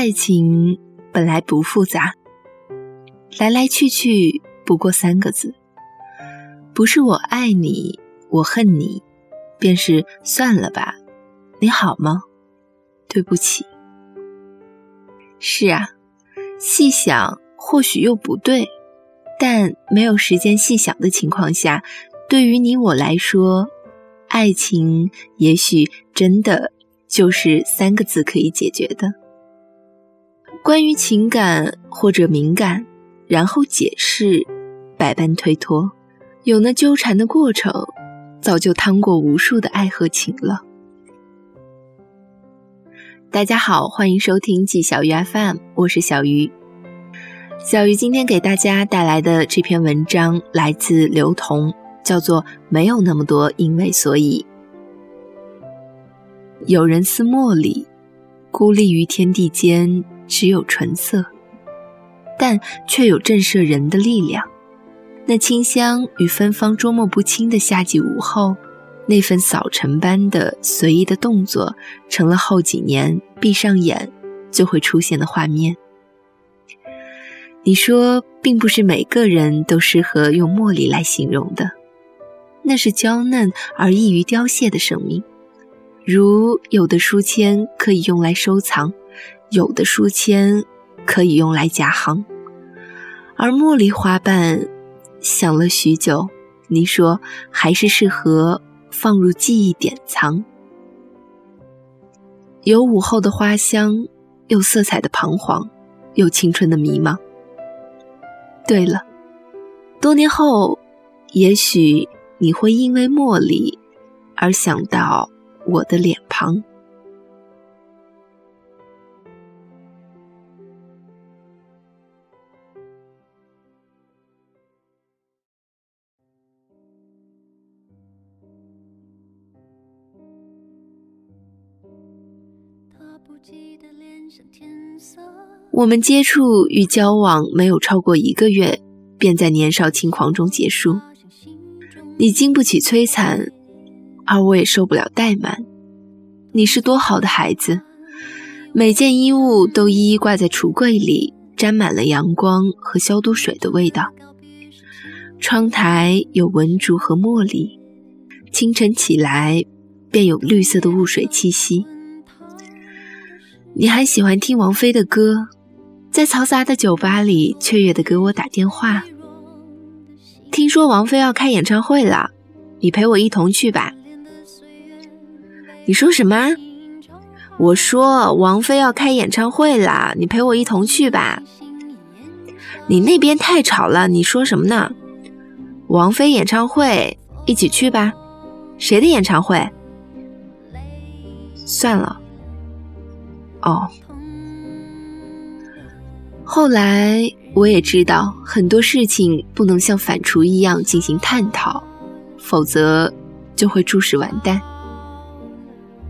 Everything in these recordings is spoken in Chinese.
爱情本来不复杂，来来去去不过三个字，不是我爱你，我恨你，便是算了吧。你好吗？对不起。是啊，细想或许又不对，但没有时间细想的情况下，对于你我来说，爱情也许真的就是三个字可以解决的。关于情感或者敏感，然后解释，百般推脱，有那纠缠的过程，早就趟过无数的爱和情了。大家好，欢迎收听季小鱼 FM，我是小鱼。小鱼今天给大家带来的这篇文章来自刘同，叫做《没有那么多因为所以》。有人似茉莉，孤立于天地间。只有纯色，但却有震慑人的力量。那清香与芬芳捉摸不清的夏季午后，那份扫尘般的随意的动作，成了后几年闭上眼就会出现的画面。你说，并不是每个人都适合用茉莉来形容的，那是娇嫩而易于凋谢的生命，如有的书签可以用来收藏。有的书签可以用来夹行，而茉莉花瓣想了许久，你说还是适合放入记忆典藏。有午后的花香，有色彩的彷徨，有青春的迷茫。对了，多年后，也许你会因为茉莉而想到我的脸庞。我们接触与交往没有超过一个月，便在年少轻狂中结束。你经不起摧残，而我也受不了怠慢。你是多好的孩子，每件衣物都一一挂在橱柜里，沾满了阳光和消毒水的味道。窗台有文竹和茉莉，清晨起来便有绿色的雾水气息。你还喜欢听王菲的歌，在嘈杂的酒吧里雀跃地给我打电话。听说王菲要开演唱会了，你陪我一同去吧。你说什么？我说王菲要开演唱会了，你陪我一同去吧。你那边太吵了，你说什么呢？王菲演唱会，一起去吧。谁的演唱会？算了。哦，后来我也知道很多事情不能像反刍一样进行探讨，否则就会注释完蛋。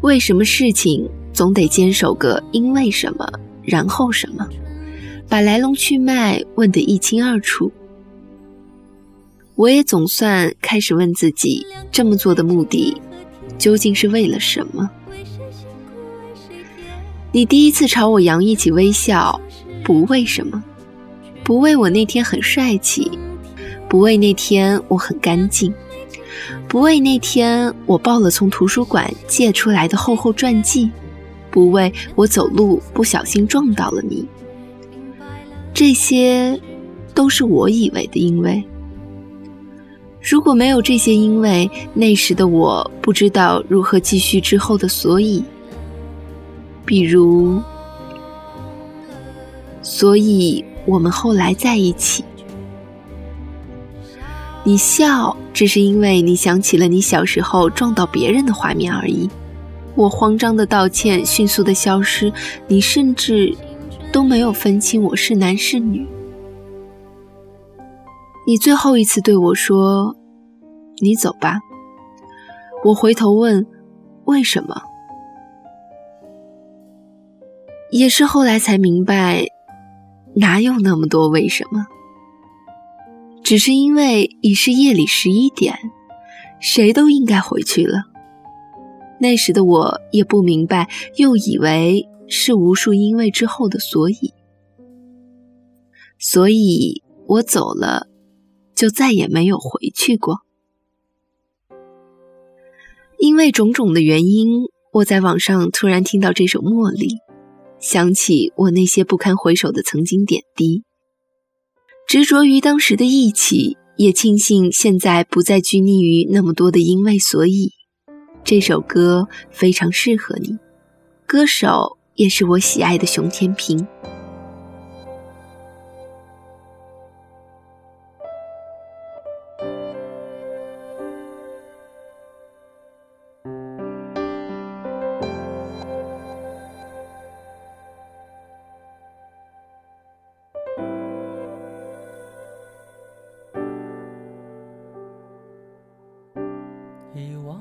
为什么事情总得坚守个因为什么，然后什么，把来龙去脉问得一清二楚。我也总算开始问自己，这么做的目的究竟是为了什么？你第一次朝我扬一起微笑，不为什么，不为我那天很帅气，不为那天我很干净，不为那天我抱了从图书馆借出来的厚厚传记，不为我走路不小心撞到了你。这些都是我以为的因为。如果没有这些因为，那时的我不知道如何继续之后的所以。比如，所以我们后来在一起。你笑，只是因为你想起了你小时候撞到别人的画面而已。我慌张的道歉，迅速的消失，你甚至都没有分清我是男是女。你最后一次对我说：“你走吧。”我回头问：“为什么？”也是后来才明白，哪有那么多为什么？只是因为已是夜里十一点，谁都应该回去了。那时的我也不明白，又以为是无数因为之后的所以，所以我走了，就再也没有回去过。因为种种的原因，我在网上突然听到这首《茉莉》，想起我那些不堪回首的曾经点滴，执着于当时的义气，也庆幸现在不再拘泥于那么多的因为所以。这首歌非常适合你，歌手也是我喜爱的熊天平。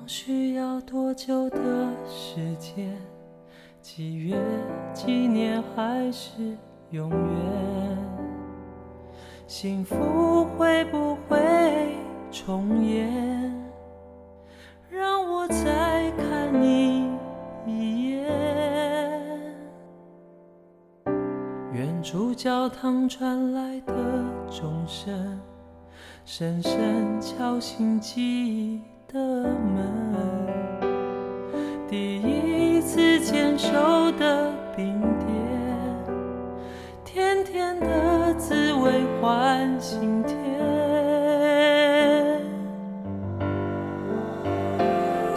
需要多久的时间？几月几年还是永远？幸福会不会重演？让我再看你一眼。远处教堂传来的钟声，深深敲醒记忆。的门，第一次牵手的冰点，甜甜的滋味换心田。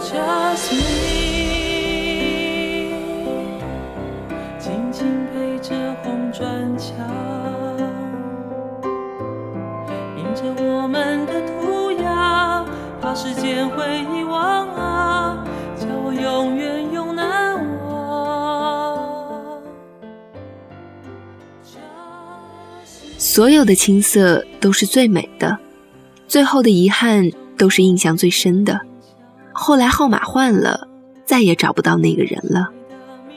Just me，静静陪着红砖墙，印着我们。时间会遗忘啊，叫我永远永难忘。所有的青涩都是最美的，最后的遗憾都是印象最深的。后来号码换了，再也找不到那个人了。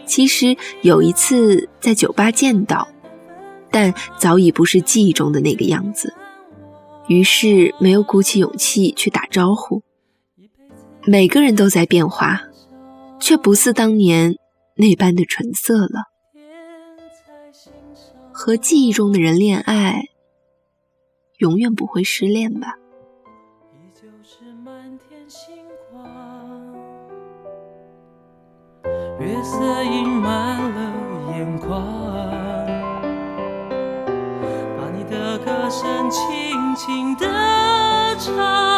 其实有一次在酒吧见到，但早已不是记忆中的那个样子。于是没有鼓起勇气去打招呼。每个人都在变化，却不似当年那般的纯色了。和记忆中的人恋爱，永远不会失恋吧？月色映满了眼眶你的。歌声轻轻地唱，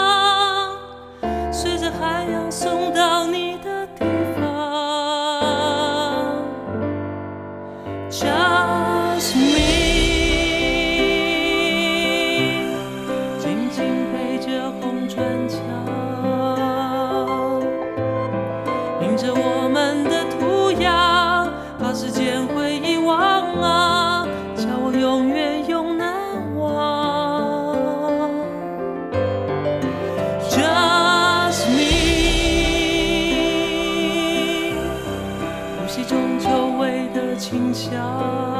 清香，